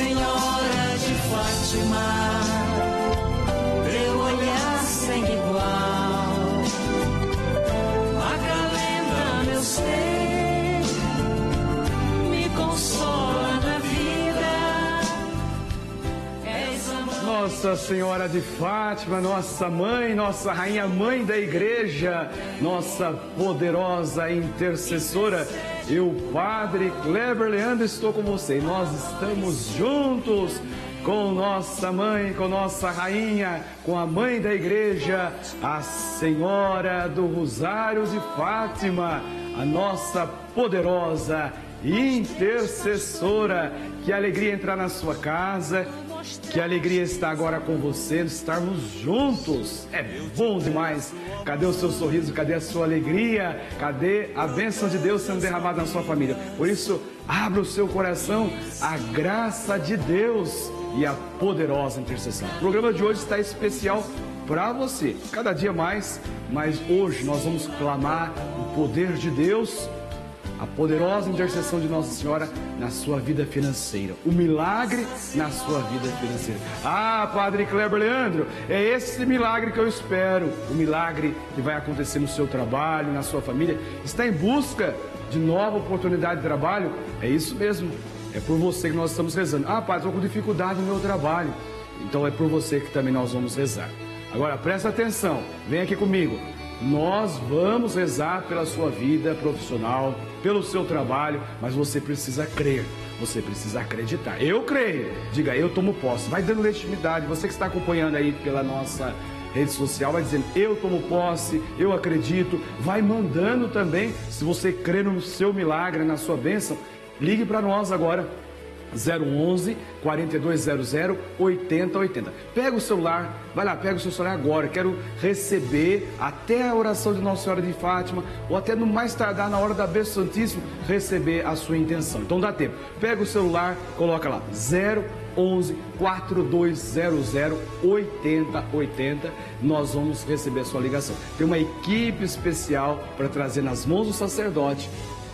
Senhora de Fátima, teu olhar sem igual, acalenta meu ser, me consola na vida. És a Nossa Senhora de Fátima, nossa mãe, nossa rainha mãe da igreja, nossa poderosa intercessora. Eu, Padre Kleber Leandro, estou com você e nós estamos juntos com nossa mãe, com nossa rainha, com a mãe da igreja, a Senhora do Rosário de Fátima, a nossa poderosa intercessora. Que alegria entrar na sua casa. Que alegria estar agora com você, estarmos juntos. É bom demais. Cadê o seu sorriso? Cadê a sua alegria? Cadê a bênção de Deus sendo derramada na sua família? Por isso, abra o seu coração, a graça de Deus e a poderosa intercessão. O programa de hoje está especial para você. Cada dia mais, mas hoje nós vamos clamar o poder de Deus a poderosa intercessão de Nossa Senhora na sua vida financeira, o milagre na sua vida financeira. Ah, Padre Kleber Leandro, é esse milagre que eu espero, o milagre que vai acontecer no seu trabalho, na sua família. Está em busca de nova oportunidade de trabalho? É isso mesmo, é por você que nós estamos rezando. Ah, Padre, estou com dificuldade no meu trabalho. Então é por você que também nós vamos rezar. Agora presta atenção, vem aqui comigo. Nós vamos rezar pela sua vida profissional, pelo seu trabalho, mas você precisa crer, você precisa acreditar. Eu creio, diga eu tomo posse, vai dando legitimidade. Você que está acompanhando aí pela nossa rede social, vai dizendo eu tomo posse, eu acredito, vai mandando também. Se você crê no seu milagre, na sua bênção, ligue para nós agora. 011 4200 8080. Pega o celular, vai lá, pega o seu celular agora. Quero receber até a oração de Nossa Senhora de Fátima, ou até no mais tardar, na hora da bênção Santíssimo, receber a sua intenção. Então dá tempo. Pega o celular, coloca lá 011 4200 8080. Nós vamos receber a sua ligação. Tem uma equipe especial para trazer nas mãos do sacerdote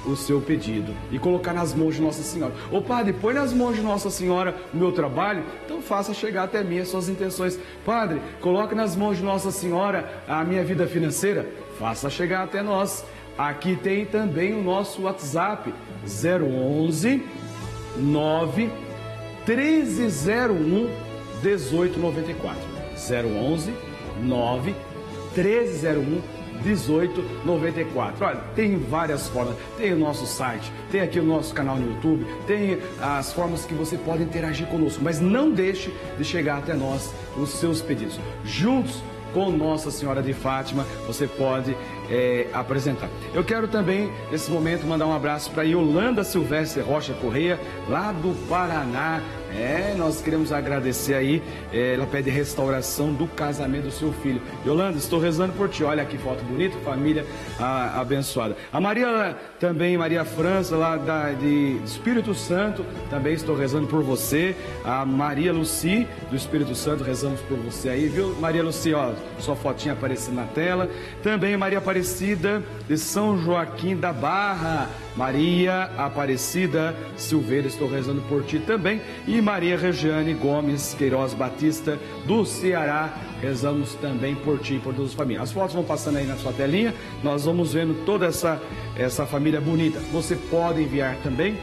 o seu pedido e colocar nas mãos de Nossa Senhora. Ô padre, põe nas mãos de Nossa Senhora o meu trabalho, então faça chegar até mim as suas intenções. Padre, coloque nas mãos de Nossa Senhora a minha vida financeira, faça chegar até nós. Aqui tem também o nosso WhatsApp 011 9 1301 1894. 011 9 1301 1894. Olha, tem várias formas. Tem o nosso site, tem aqui o nosso canal no YouTube, tem as formas que você pode interagir conosco, mas não deixe de chegar até nós os seus pedidos. Juntos com Nossa Senhora de Fátima, você pode é, apresentar. Eu quero também, nesse momento, mandar um abraço para Yolanda Silvestre Rocha Correia, lá do Paraná. É, nós queremos agradecer aí. É, ela pede restauração do casamento do seu filho. Yolanda, estou rezando por ti. Olha que foto bonita, família ah, abençoada. A Maria também, Maria França, lá da, de Espírito Santo, também estou rezando por você. A Maria Luci, do Espírito Santo, rezamos por você aí, viu? Maria Luci, ó, sua fotinha aparecendo na tela. Também Maria Aparecida, de São Joaquim da Barra. Maria Aparecida Silveira, estou rezando por ti também. E Maria Regiane Gomes Queiroz Batista, do Ceará, rezamos também por ti e por todas as famílias. As fotos vão passando aí na sua telinha, nós vamos vendo toda essa, essa família bonita. Você pode enviar também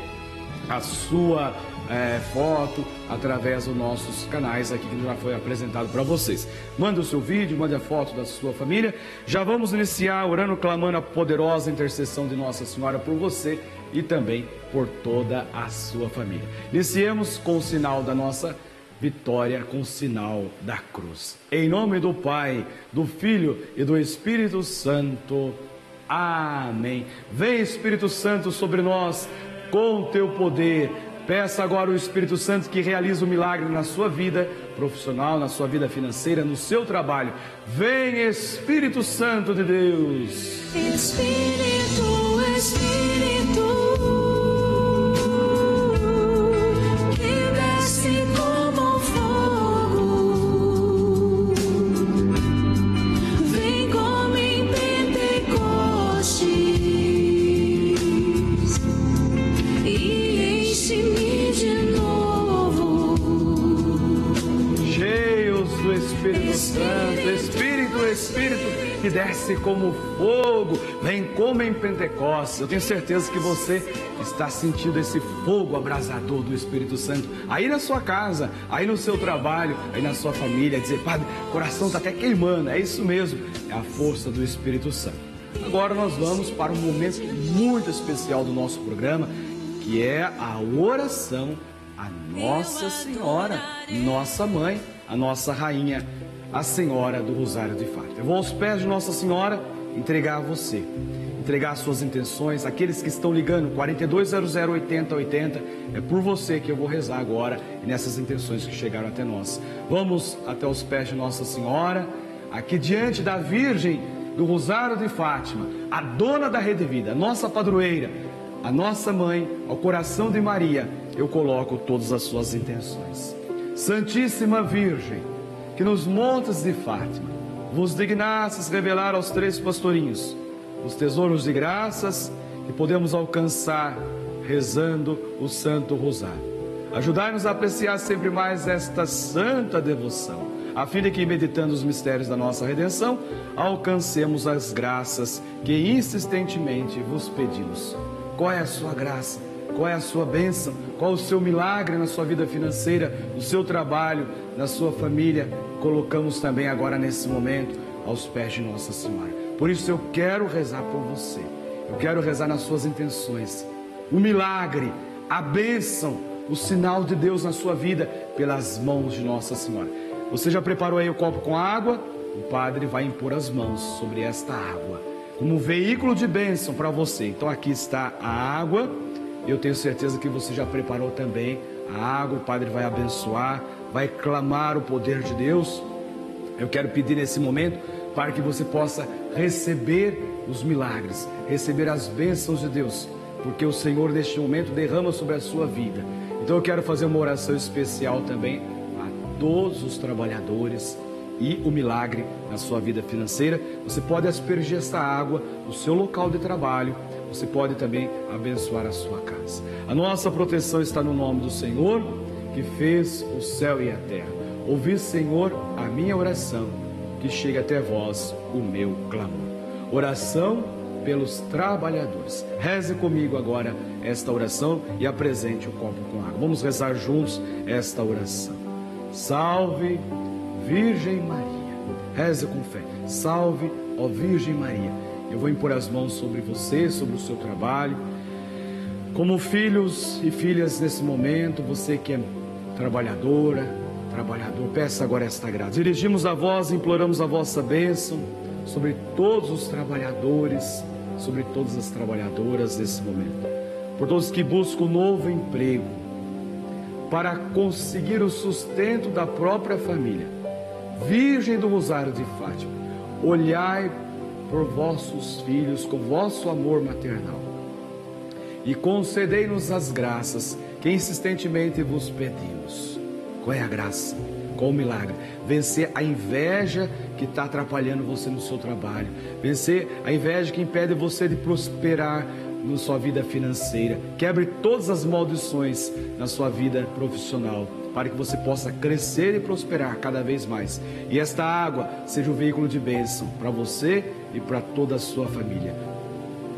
a sua é, foto através dos nossos canais aqui que já foi apresentado para vocês. Manda o seu vídeo, manda a foto da sua família. Já vamos iniciar orando, clamando a poderosa intercessão de Nossa Senhora por você e também por toda a sua família. Iniciemos com o sinal da nossa vitória, com o sinal da cruz. Em nome do Pai, do Filho e do Espírito Santo. Amém. Vem Espírito Santo sobre nós com teu poder. Peça agora o Espírito Santo que realize o milagre na sua vida profissional, na sua vida financeira, no seu trabalho. Vem Espírito Santo de Deus. Espírito, Espírito, que desce como fogo, vem como em Pentecostes. Eu tenho certeza que você está sentindo esse fogo abrasador do Espírito Santo aí na sua casa, aí no seu trabalho, aí na sua família. Dizer, Padre, o coração está até queimando. É isso mesmo, é a força do Espírito Santo. Agora nós vamos para um momento muito especial do nosso programa, que é a oração à Nossa Senhora, nossa mãe, a nossa rainha a Senhora do Rosário de Fátima. Eu vou aos pés de Nossa Senhora entregar a você, entregar as suas intenções, aqueles que estão ligando 4200 8080, é por você que eu vou rezar agora nessas intenções que chegaram até nós. Vamos até os pés de Nossa Senhora, aqui diante da Virgem do Rosário de Fátima, a dona da Rede Vida, nossa padroeira, a nossa mãe, ao coração de Maria, eu coloco todas as suas intenções. Santíssima Virgem, que nos montes de Fátima vos dignasses revelar aos três pastorinhos os tesouros de graças que podemos alcançar rezando o Santo Rosário. Ajudai-nos a apreciar sempre mais esta santa devoção, a fim de que, meditando os mistérios da nossa redenção, alcancemos as graças que insistentemente vos pedimos. Qual é a sua graça? Qual é a sua bênção? Qual o seu milagre na sua vida financeira, no seu trabalho, na sua família? Colocamos também agora nesse momento aos pés de Nossa Senhora. Por isso eu quero rezar por você. Eu quero rezar nas suas intenções. O milagre, a bênção, o sinal de Deus na sua vida pelas mãos de Nossa Senhora. Você já preparou aí o copo com água? O padre vai impor as mãos sobre esta água como veículo de bênção para você. Então aqui está a água eu tenho certeza que você já preparou também a água, o Padre vai abençoar, vai clamar o poder de Deus. Eu quero pedir nesse momento para que você possa receber os milagres, receber as bênçãos de Deus, porque o Senhor neste momento derrama sobre a sua vida. Então eu quero fazer uma oração especial também a todos os trabalhadores e o milagre na sua vida financeira. Você pode aspergir esta água no seu local de trabalho, você pode também abençoar a sua casa. A nossa proteção está no nome do Senhor, que fez o céu e a terra. Ouvi, Senhor, a minha oração, que chega até vós o meu clamor. Oração pelos trabalhadores. Reze comigo agora esta oração e apresente o copo com água. Vamos rezar juntos esta oração. Salve, Virgem Maria. Reze com fé. Salve, ó Virgem Maria eu vou impor as mãos sobre você, sobre o seu trabalho. Como filhos e filhas nesse momento, você que é trabalhadora, trabalhador, peça agora esta graça. Dirigimos a voz, imploramos a vossa bênção sobre todos os trabalhadores, sobre todas as trabalhadoras nesse momento. Por todos que buscam um novo emprego, para conseguir o sustento da própria família. Virgem do Rosário de Fátima, olhai por vossos filhos com vosso amor maternal. E concedei-nos as graças que insistentemente vos pedimos. Qual é a graça? Qual o milagre? Vencer a inveja que está atrapalhando você no seu trabalho. Vencer a inveja que impede você de prosperar na sua vida financeira. Quebre todas as maldições na sua vida profissional para que você possa crescer e prosperar cada vez mais. E esta água seja um veículo de bênção para você e para toda a sua família.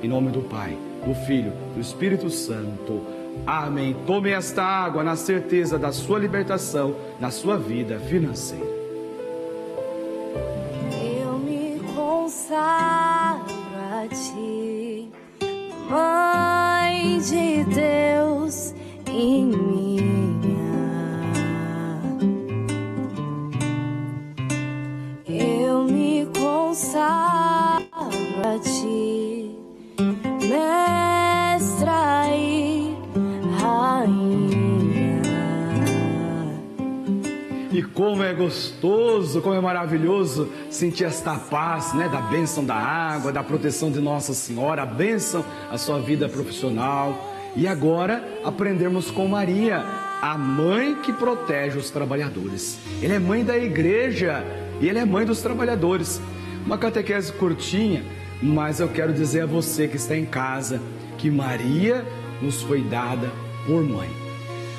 Em nome do Pai, do Filho, do Espírito Santo. Amém. Tome esta água na certeza da sua libertação na sua vida financeira. Eu me consagro a ti, Mãe de Deus em minha. Como é gostoso, como é maravilhoso sentir esta paz, né, da bênção da água, da proteção de Nossa Senhora, a bênção à sua vida profissional. E agora aprendermos com Maria, a mãe que protege os trabalhadores. Ela é mãe da igreja e ela é mãe dos trabalhadores. Uma catequese curtinha, mas eu quero dizer a você que está em casa que Maria nos foi dada por mãe.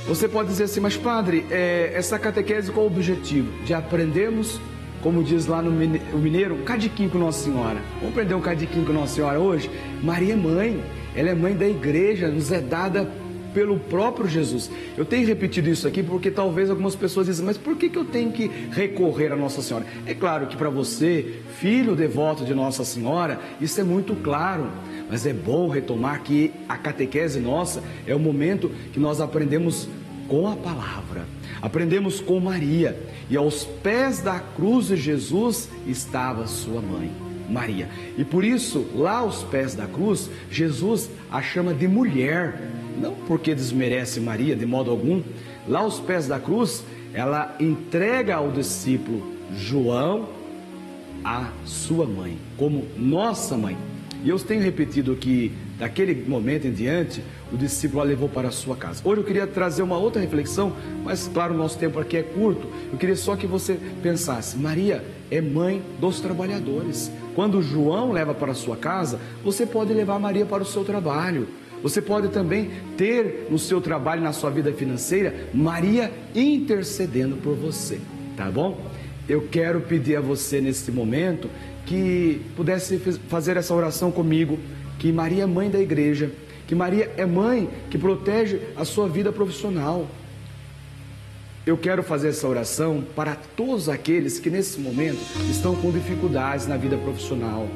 Você pode dizer assim, mas padre, é, essa catequese qual o objetivo? De aprendermos como diz lá no Mineiro, um cadiquinho com Nossa Senhora. Vamos aprender um cadiquinho com Nossa Senhora hoje? Maria é mãe, ela é mãe da igreja, nos é dada pelo próprio Jesus. Eu tenho repetido isso aqui porque talvez algumas pessoas dizem, mas por que, que eu tenho que recorrer a Nossa Senhora? É claro que para você, filho devoto de Nossa Senhora, isso é muito claro. Mas é bom retomar que a catequese nossa é o momento que nós aprendemos com a palavra, aprendemos com Maria, e aos pés da cruz de Jesus estava sua mãe. Maria. E por isso, lá aos pés da cruz, Jesus a chama de mulher, não porque desmerece Maria de modo algum, lá aos pés da cruz, ela entrega ao discípulo João a sua mãe, como nossa mãe. E eu tenho repetido que daquele momento em diante, o discípulo a levou para a sua casa. Hoje eu queria trazer uma outra reflexão, mas claro, o nosso tempo aqui é curto. Eu queria só que você pensasse: Maria é mãe dos trabalhadores. Quando João leva para a sua casa, você pode levar Maria para o seu trabalho. Você pode também ter no seu trabalho, na sua vida financeira, Maria intercedendo por você, tá bom? Eu quero pedir a você nesse momento que pudesse fazer essa oração comigo, que Maria é mãe da igreja, que Maria é mãe que protege a sua vida profissional. Eu quero fazer essa oração para todos aqueles que nesse momento estão com dificuldades na vida profissional,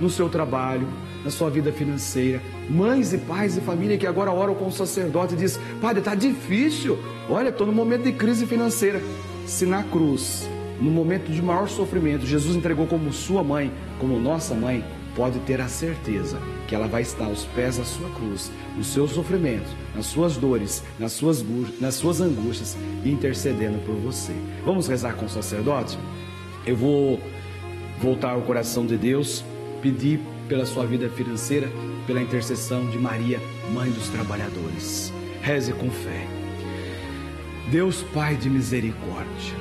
no seu trabalho, na sua vida financeira. Mães e pais de família que agora oram com o sacerdote e diz: Padre, está difícil. Olha, estou no momento de crise financeira. Se na cruz, no momento de maior sofrimento, Jesus entregou como sua mãe, como nossa mãe, pode ter a certeza que ela vai estar aos pés da sua cruz, nos seus sofrimentos, nas suas dores, nas suas, nas suas angústias, intercedendo por você. Vamos rezar com o sacerdote? Eu vou voltar ao coração de Deus, pedir pela sua vida financeira, pela intercessão de Maria, mãe dos trabalhadores. Reze com fé. Deus Pai de misericórdia,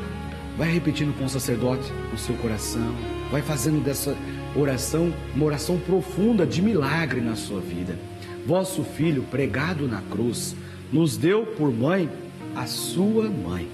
vai repetindo com o sacerdote o seu coração, vai fazendo dessa oração uma oração profunda de milagre na sua vida. Vosso filho, pregado na cruz, nos deu por mãe a sua mãe.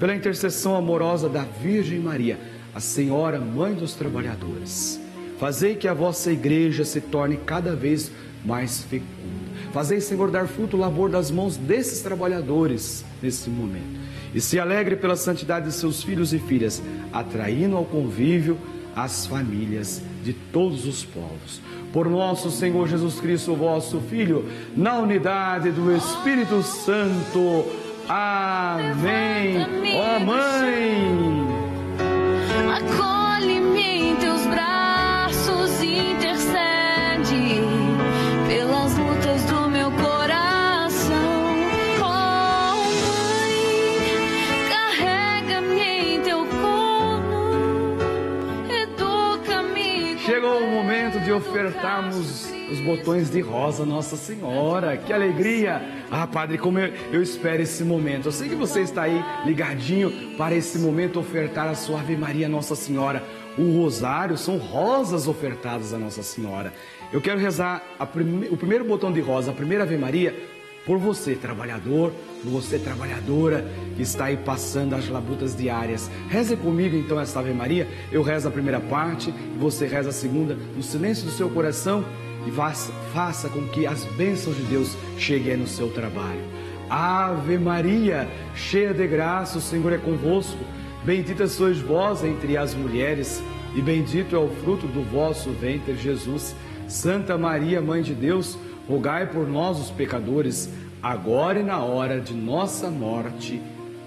Pela intercessão amorosa da Virgem Maria, a Senhora, mãe dos trabalhadores Fazei que a vossa igreja se torne cada vez mais fecunda. Fazei, Senhor, dar fruto o labor das mãos desses trabalhadores nesse momento. E se alegre pela santidade de seus filhos e filhas, atraindo ao convívio as famílias de todos os povos. Por nosso Senhor Jesus Cristo, vosso Filho, na unidade do Espírito Santo. Amém. Ó oh, Mãe. Ofertarmos os botões de rosa Nossa Senhora. Que alegria! Ah, Padre, como eu, eu espero esse momento. Eu sei que você está aí ligadinho para esse momento ofertar a sua Ave Maria Nossa Senhora. O rosário são rosas ofertadas a Nossa Senhora. Eu quero rezar prime... o primeiro botão de rosa, a primeira Ave Maria, por você, trabalhador, por você, trabalhadora, que está aí passando as labutas diárias. Reze comigo então esta Ave Maria. Eu rezo a primeira parte você reza a segunda, no silêncio do seu coração, e faça, faça com que as bênçãos de Deus cheguem no seu trabalho. Ave Maria, cheia de graça, o Senhor é convosco. Bendita sois vós entre as mulheres, e bendito é o fruto do vosso ventre, Jesus. Santa Maria, Mãe de Deus, rogai por nós, os pecadores, agora e na hora de nossa morte.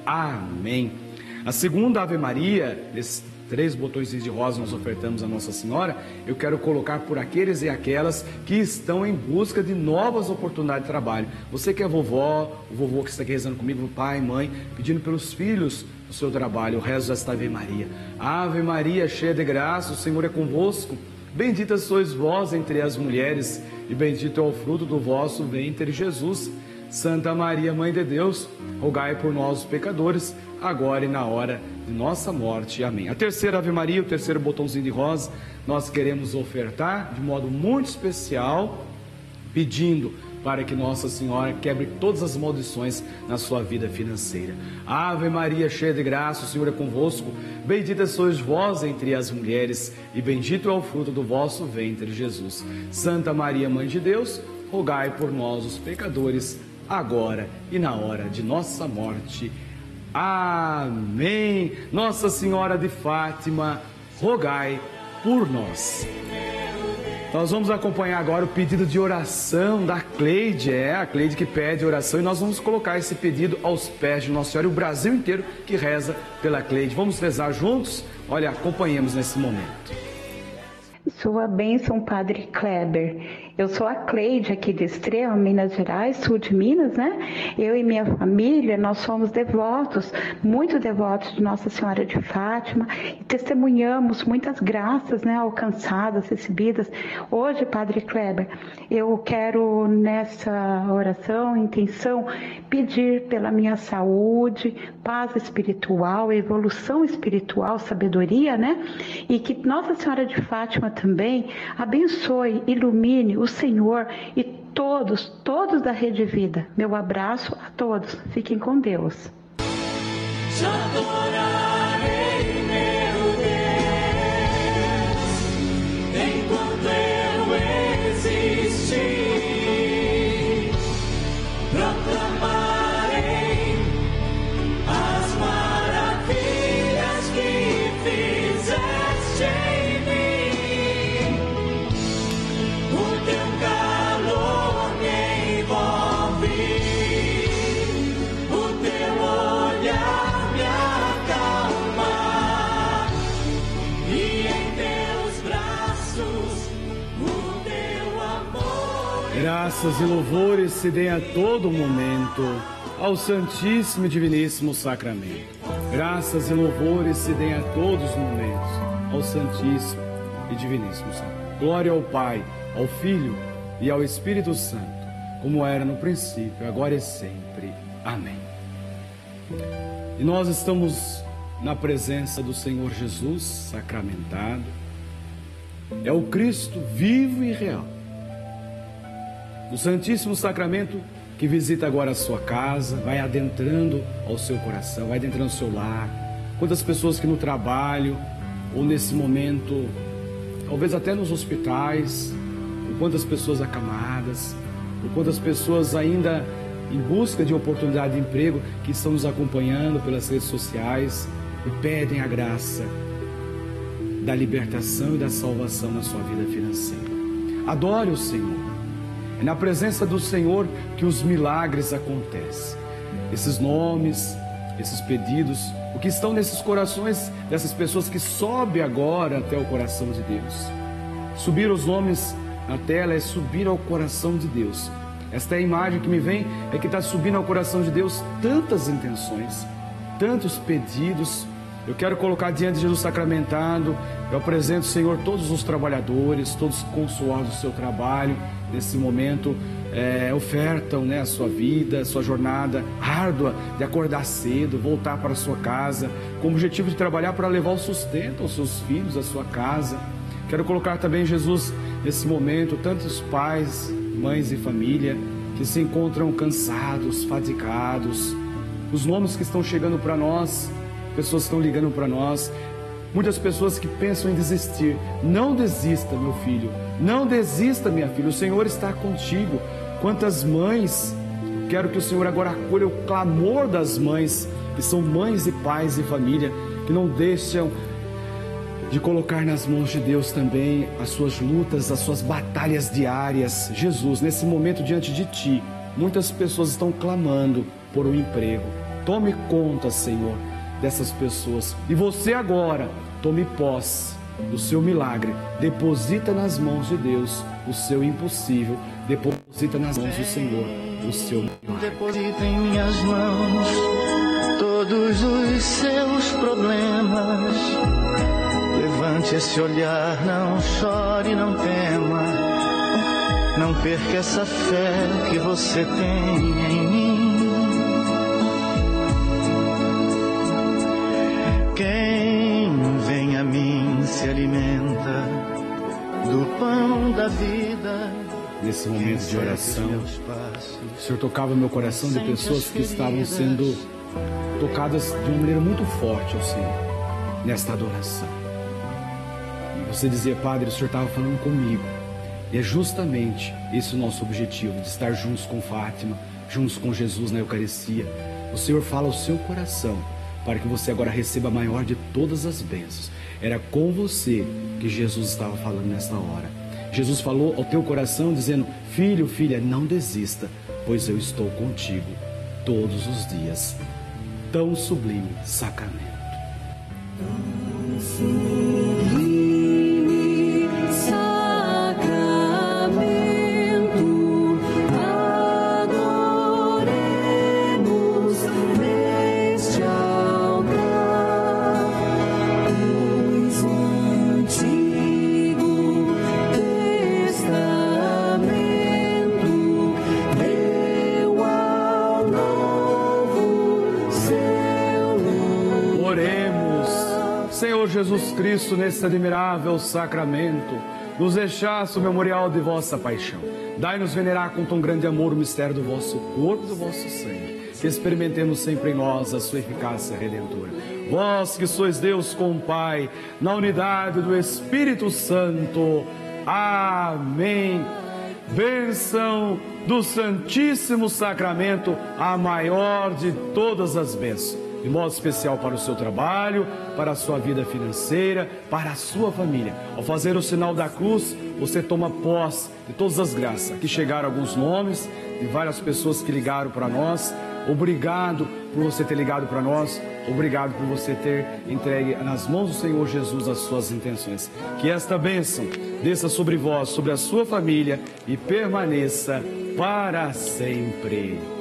Amém. A segunda Ave Maria, esses três botões de rosa nós ofertamos a Nossa Senhora, eu quero colocar por aqueles e aquelas que estão em busca de novas oportunidades de trabalho. Você que é vovó, o vovô que está aqui rezando comigo, pai, mãe, pedindo pelos filhos do seu trabalho, eu rezo esta Ave Maria. Ave Maria, cheia de graça, o Senhor é convosco. Bendita sois vós entre as mulheres, e bendito é o fruto do vosso ventre, Jesus. Santa Maria, Mãe de Deus, rogai por nós, pecadores, agora e na hora de nossa morte. Amém. A terceira Ave Maria, o terceiro botãozinho de rosa, nós queremos ofertar de modo muito especial, pedindo para que Nossa Senhora quebre todas as maldições na sua vida financeira. Ave Maria, cheia de graça, o Senhor é convosco. Bendita sois vós entre as mulheres, e bendito é o fruto do vosso ventre, Jesus. Santa Maria, Mãe de Deus, rogai por nós, os pecadores, agora e na hora de nossa morte. Amém. Nossa Senhora de Fátima, rogai por nós. Nós vamos acompanhar agora o pedido de oração da Cleide, é a Cleide que pede oração e nós vamos colocar esse pedido aos pés de Nossa Senhora e o Brasil inteiro que reza pela Cleide. Vamos rezar juntos? Olha, acompanhemos nesse momento. Sua bênção, Padre Kleber. Eu sou a Cleide aqui de Estrela, Minas Gerais, sul de Minas, né? Eu e minha família, nós somos devotos, muito devotos de Nossa Senhora de Fátima e testemunhamos muitas graças, né, alcançadas, recebidas. Hoje, Padre Kleber, eu quero nessa oração, intenção, pedir pela minha saúde, paz espiritual, evolução espiritual, sabedoria, né? E que Nossa Senhora de Fátima também abençoe, ilumine Senhor e todos, todos da Rede Vida. Meu abraço a todos. Fiquem com Deus. Graças e louvores se deem a todo momento ao Santíssimo e Diviníssimo Sacramento. Graças e louvores se deem a todos os momentos ao Santíssimo e Diviníssimo Sacramento. Glória ao Pai, ao Filho e ao Espírito Santo, como era no princípio, agora e sempre. Amém. E nós estamos na presença do Senhor Jesus sacramentado. É o Cristo vivo e real o Santíssimo Sacramento que visita agora a sua casa, vai adentrando ao seu coração, vai adentrando ao seu lar. Quantas pessoas que no trabalho ou nesse momento, talvez até nos hospitais, ou quantas pessoas acamadas, ou quantas pessoas ainda em busca de oportunidade de emprego que estão nos acompanhando pelas redes sociais e pedem a graça da libertação e da salvação na sua vida financeira. Adore o Senhor. É na presença do Senhor que os milagres acontecem. Esses nomes, esses pedidos, o que estão nesses corações dessas pessoas que sobe agora até o coração de Deus. Subir os nomes na tela é subir ao coração de Deus. Esta é a imagem que me vem, é que está subindo ao coração de Deus tantas intenções, tantos pedidos. Eu quero colocar diante de Jesus sacramentado, eu apresento, Senhor, todos os trabalhadores, todos consolados do seu trabalho, nesse momento. É, ofertam né, a sua vida, a sua jornada árdua de acordar cedo, voltar para a sua casa, com o objetivo de trabalhar para levar o sustento aos seus filhos, à sua casa. Quero colocar também, Jesus, nesse momento, tantos pais, mães e família que se encontram cansados, fadigados, os nomes que estão chegando para nós, pessoas estão ligando para nós, Muitas pessoas que pensam em desistir. Não desista, meu filho. Não desista, minha filha. O Senhor está contigo. Quantas mães, quero que o Senhor agora acolha o clamor das mães, que são mães e pais e família, que não deixam de colocar nas mãos de Deus também as suas lutas, as suas batalhas diárias. Jesus, nesse momento diante de ti, muitas pessoas estão clamando por um emprego. Tome conta, Senhor dessas pessoas. E você agora, tome posse do seu milagre. Deposita nas mãos de Deus o seu impossível. Deposita nas mãos do Senhor o seu milagre. Deposita em minhas mãos todos os seus problemas. Levante esse olhar, não chore, não tema. Não perca essa fé que você tem em nesse momento de oração. O Senhor tocava meu coração de pessoas que estavam sendo tocadas de uma maneira muito forte ao Senhor nesta adoração. E você dizia, Padre, o Senhor estava falando comigo. E é justamente esse o nosso objetivo, de estar juntos com Fátima, juntos com Jesus na Eucaristia. O Senhor fala ao seu coração para que você agora receba a maior de todas as bênçãos. Era com você que Jesus estava falando nesta hora. Jesus falou ao teu coração dizendo: Filho, filha, não desista, pois eu estou contigo todos os dias. Tão sublime sacramento. Tão sublime Cristo, nesse admirável sacramento, nos deixasse o memorial de vossa paixão. Dai-nos venerar com tão grande amor o mistério do vosso corpo e do vosso sangue, que experimentemos sempre em nós a sua eficácia redentora. Vós que sois Deus com o Pai, na unidade do Espírito Santo. Amém. Bênção do Santíssimo Sacramento, a maior de todas as bênçãos de modo especial para o seu trabalho, para a sua vida financeira, para a sua família. Ao fazer o sinal da cruz, você toma posse de todas as graças. Aqui chegaram alguns nomes de várias pessoas que ligaram para nós. Obrigado por você ter ligado para nós. Obrigado por você ter entregue nas mãos do Senhor Jesus as suas intenções. Que esta bênção desça sobre vós, sobre a sua família e permaneça para sempre.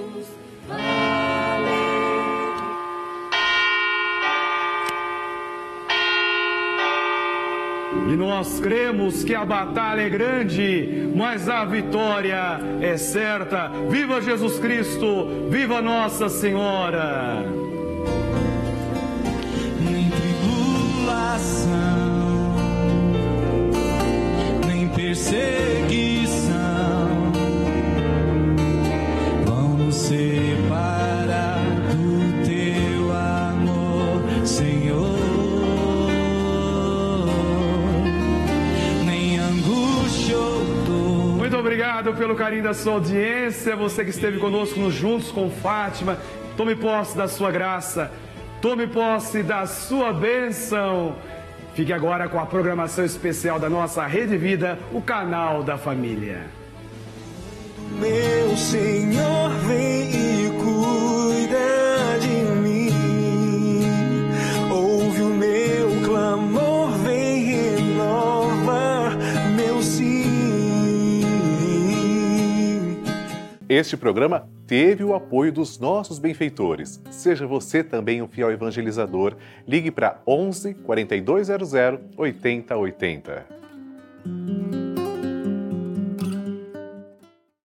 E nós cremos que a batalha é grande, mas a vitória é certa. Viva Jesus Cristo! Viva Nossa Senhora! nem tribulação, nem perseguição obrigado pelo carinho da sua audiência, você que esteve conosco no Juntos com Fátima. Tome posse da sua graça, tome posse da sua bênção. Fique agora com a programação especial da nossa Rede Vida, o canal da família. Meu Senhor, vem Este programa teve o apoio dos nossos benfeitores. Seja você também um fiel evangelizador. Ligue para 11 4200 8080.